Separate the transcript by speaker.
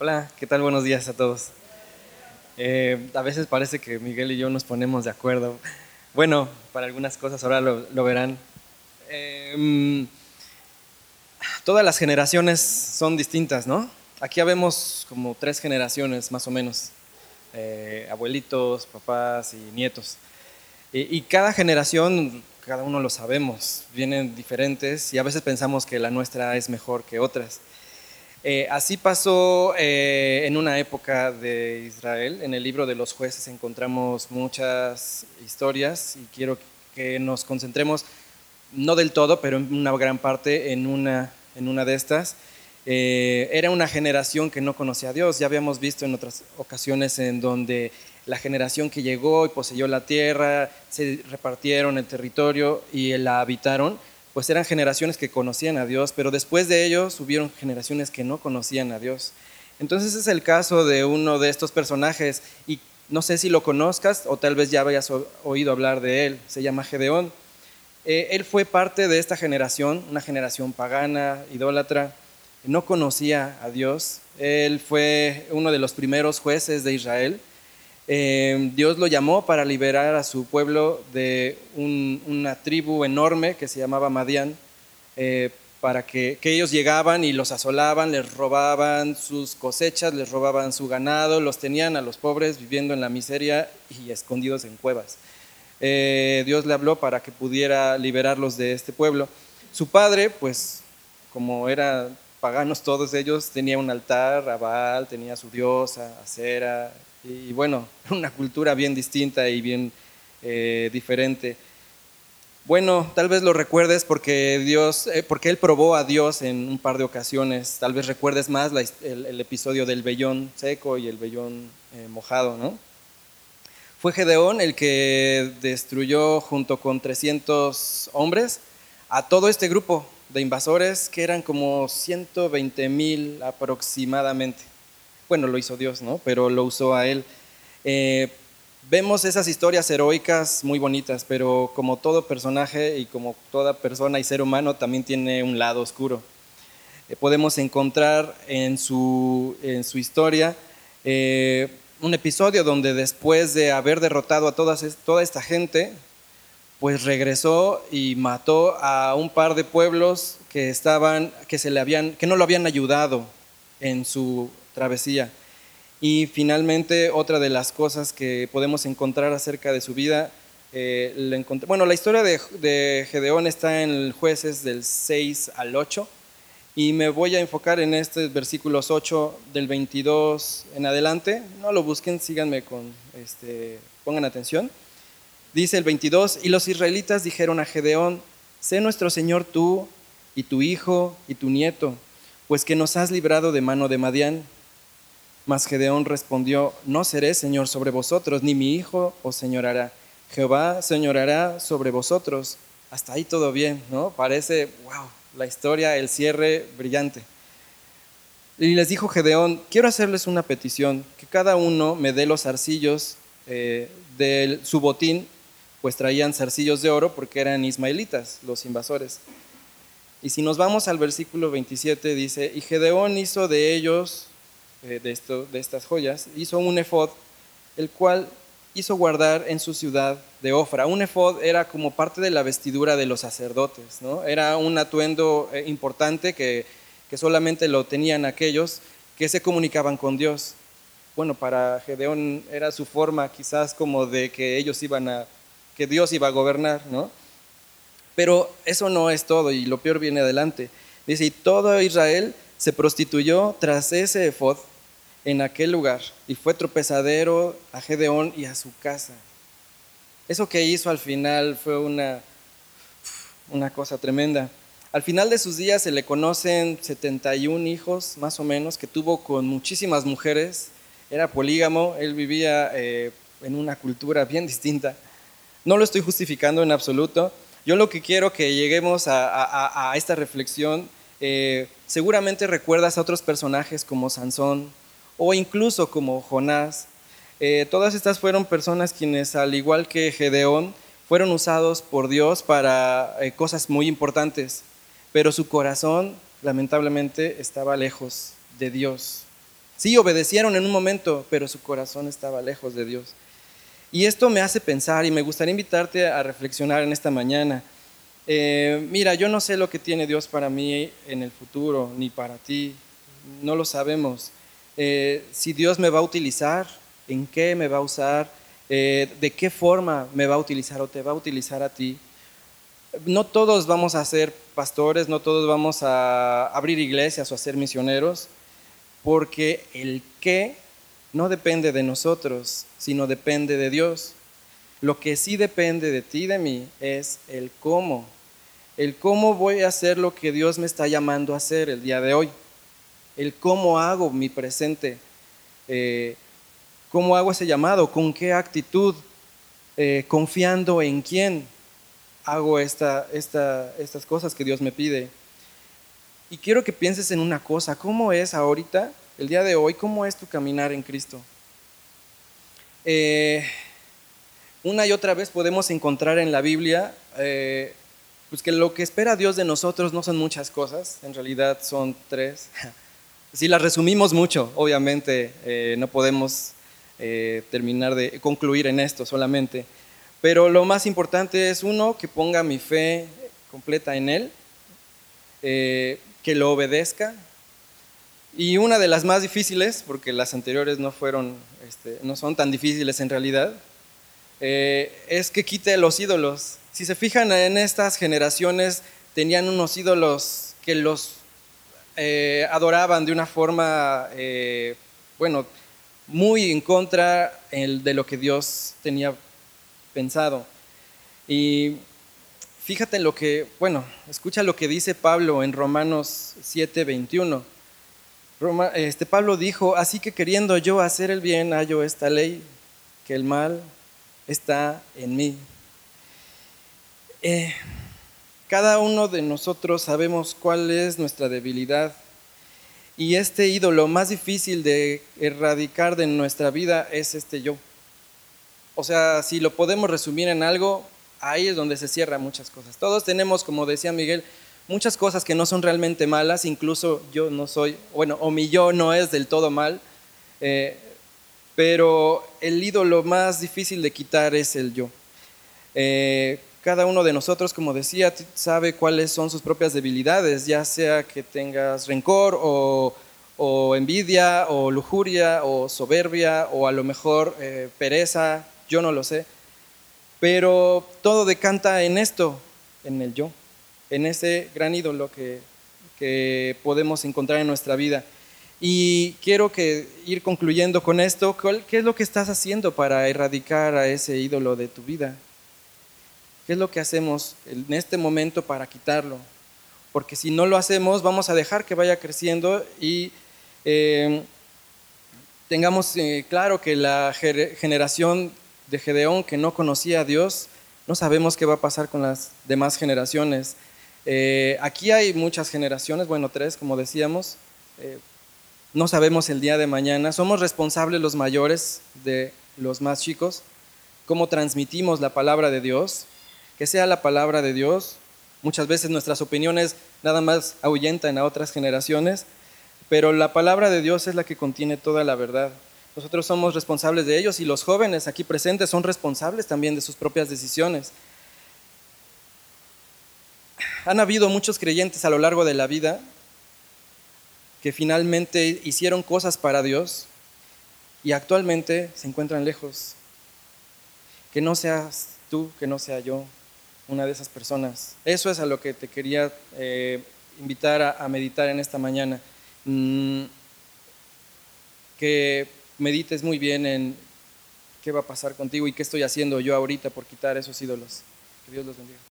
Speaker 1: Hola, ¿qué tal? Buenos días a todos. Eh, a veces parece que Miguel y yo nos ponemos de acuerdo. Bueno, para algunas cosas ahora lo, verán. Em, todas las generaciones son distintas, ¿no? Aquí vemos como tres generaciones más o menos, eh, abuelitos, papás y nietos. y cada generación, cada uno lo sabemos, vienen diferentes y a veces pensamos que la nuestra es mejor que otras. Eh, así pasó eh, en una época de Israel. En el libro de los jueces encontramos muchas historias y quiero que nos concentremos, no del todo, pero en una gran parte en una, en una de estas. Eh, era una generación que no conocía a Dios. Ya habíamos visto en otras ocasiones en donde la generación que llegó y poseyó la tierra, se repartieron el territorio y la habitaron pues eran generaciones que conocían a Dios, pero después de ellos hubieron generaciones que no conocían a Dios. Entonces es el caso de uno de estos personajes y no sé si lo conozcas o tal vez ya hayas oído hablar de él, se llama Gedeón. Eh, él fue parte de esta generación, una generación pagana, idólatra, no conocía a Dios. Él fue uno de los primeros jueces de Israel Em, Dios lo llamó para liberar a su pueblo de una tribu enorme que se llamaba Madián, eh, para que, ellos llegaban y los asolaban, les robaban sus cosechas, les robaban su ganado, los tenían a los pobres viviendo en la miseria y escondidos en cuevas. Eh, Dios le habló para que pudiera liberarlos de este pueblo. Su padre, pues como eran paganos todos ellos, tenía un altar a Baal, tenía su diosa, Acera, y bueno, una cultura bien distinta y bien eh, diferente. Bueno, tal vez lo recuerdes porque Dios, eh, porque él probó a Dios en un par de ocasiones. Tal vez recuerdes más el, episodio del vellón seco y el vellón eh, mojado, ¿no? Fue Gedeón el que destruyó junto con 300 hombres a todo este grupo de invasores que eran como 120 mil aproximadamente bueno, lo hizo Dios, ¿no? Pero lo usó a él. Eh, vemos esas historias heroicas muy bonitas, pero como todo personaje y como toda persona y ser humano también tiene un lado oscuro. Eh, podemos encontrar en su, en su historia eh, un episodio donde después de haber derrotado a todas, toda esta gente, pues regresó y mató a un par de pueblos que estaban, que se le habían, que no lo habían ayudado en su travesía. Y finalmente, otra de las cosas que podemos encontrar acerca de su vida, eh, bueno, la historia de, Gedeón está en jueces del 6 al 8, y me voy a enfocar en estos versículos 8 del 22 en adelante. No lo busquen, síganme con, este, pongan atención. Dice el 22, y los israelitas dijeron a Gedeón, sé nuestro Señor tú y tu hijo y tu nieto, pues que nos has librado de mano de Madián mas Gedeón respondió, no seré señor sobre vosotros, ni mi hijo os señorará. Jehová señorará sobre vosotros. Hasta ahí todo bien, ¿no? Parece, wow, la historia, el cierre brillante. Y les dijo Gedeón, quiero hacerles una petición, que cada uno me dé los zarcillos eh, de su botín, pues traían zarcillos de oro porque eran ismaelitas, los invasores. Y si nos vamos al versículo 27, dice, y Gedeón hizo de ellos eh, de, esto, de estas joyas, hizo un efod, el cual hizo guardar en su ciudad de Ofra. Un efod era como parte de la vestidura de los sacerdotes, ¿no? era un atuendo eh, importante que, que solamente lo tenían aquellos que se comunicaban con Dios. Bueno, para Gedeón era su forma quizás como de que ellos iban a, que Dios iba a gobernar, ¿no? Pero eso no es todo y lo peor viene adelante. Dice, y todo Israel se prostituyó tras ese efod en aquel lugar y fue tropezadero a Gedeón y a su casa. Eso que hizo al final fue una, una cosa tremenda. Al final de sus días se le conocen 71 hijos, más o menos, que tuvo con muchísimas mujeres. Era polígamo, él vivía eh, en una cultura bien distinta. No lo estoy justificando en absoluto. Yo lo que quiero que lleguemos a, esta reflexión eh, seguramente recuerdas a otros personajes como Sansón o incluso como Jonás. Eh, todas estas fueron personas quienes, al igual que Gedeón, fueron usados por Dios para eh, cosas muy importantes, pero su corazón lamentablemente estaba lejos de Dios. Sí, obedecieron en un momento, pero su corazón estaba lejos de Dios. Y esto me hace pensar y me gustaría invitarte a reflexionar en esta mañana. Eh, mira, yo no sé lo que tiene Dios para mí en el futuro, ni para ti, no lo sabemos. Eh, si Dios me va a utilizar, en qué me va a usar, eh, de qué forma me va a utilizar o te va a utilizar a ti. No todos vamos a ser pastores, no todos vamos a abrir iglesias o a ser misioneros, porque el qué no depende de nosotros, sino depende de Dios. Lo que sí depende de ti y de mí es el cómo. El cómo voy a hacer lo que Dios me está llamando a hacer el día de hoy. El cómo hago mi presente. Eh, cómo hago ese llamado, con qué actitud, eh, confiando en quién hago esta, estas cosas que Dios me pide. Y quiero que pienses en una cosa, ¿cómo es ahorita, el día de hoy, cómo es tu caminar en Cristo? Eh, una y otra vez podemos encontrar en la Biblia eh, pues que lo que espera Dios de nosotros no son muchas cosas, en realidad son tres. Si las resumimos mucho, obviamente eh, no podemos terminar de concluir en esto solamente, pero lo más importante es uno, que ponga mi fe completa en Él, que lo obedezca. Y una de las más difíciles, porque las anteriores no fueron, este, no son tan difíciles en realidad, eh, es que quite los ídolos. Si se fijan en estas generaciones, tenían unos ídolos que los eh, adoraban de una forma, eh, bueno, muy en contra de lo que Dios tenía pensado. Y Fíjate lo que, bueno, escucha lo que dice Pablo en Romanos 7, 21. Este, Pablo dijo, así que queriendo yo hacer el bien, hallo esta ley, que el mal está en mí. Eh, cada uno de nosotros sabemos cuál es nuestra debilidad y este ídolo más difícil de erradicar de nuestra vida es este yo. O sea, si lo podemos resumir en algo, ahí es donde se cierran muchas cosas. Todos tenemos, como decía Miguel, muchas cosas que no son realmente malas, incluso yo no soy, bueno, o mi yo no es del todo mal, eh, pero el ídolo más difícil de quitar es el yo. Eh, cada uno de nosotros, como decía, sabe cuáles son sus propias debilidades, ya sea que tengas rencor o, envidia o lujuria o soberbia o a lo mejor eh, pereza, yo no lo sé pero todo decanta en esto, en el yo, en ese gran ídolo que, podemos encontrar en nuestra vida. Y quiero que ir concluyendo con esto, ¿qué es lo que estás haciendo para erradicar a ese ídolo de tu vida? ¿Qué es lo que hacemos en este momento para quitarlo? Porque si no lo hacemos, vamos a dejar que vaya creciendo y eh, tengamos eh, claro que la generación de Gedeón que no conocía a Dios, no sabemos qué va a pasar con las demás generaciones. Eh, aquí hay muchas generaciones, bueno, tres, como decíamos. Eh, no sabemos el día de mañana. Somos responsables los mayores de los más chicos. Cómo transmitimos la palabra de Dios. Que sea la palabra de Dios. Muchas veces nuestras opiniones nada más ahuyentan a otras generaciones, pero la palabra de Dios es la que contiene toda la verdad. Nosotros somos responsables de ellos y los jóvenes aquí presentes son responsables también de sus propias decisiones. Han habido muchos creyentes a lo largo de la vida que finalmente hicieron cosas para Dios y actualmente se encuentran lejos. Que no seas tú, que no sea yo, una de esas personas. Eso es a lo que te quería eh, invitar a, meditar en esta mañana. Mm, que medites muy bien en qué va a pasar contigo y qué estoy haciendo yo ahorita por quitar esos ídolos. Que Dios los bendiga.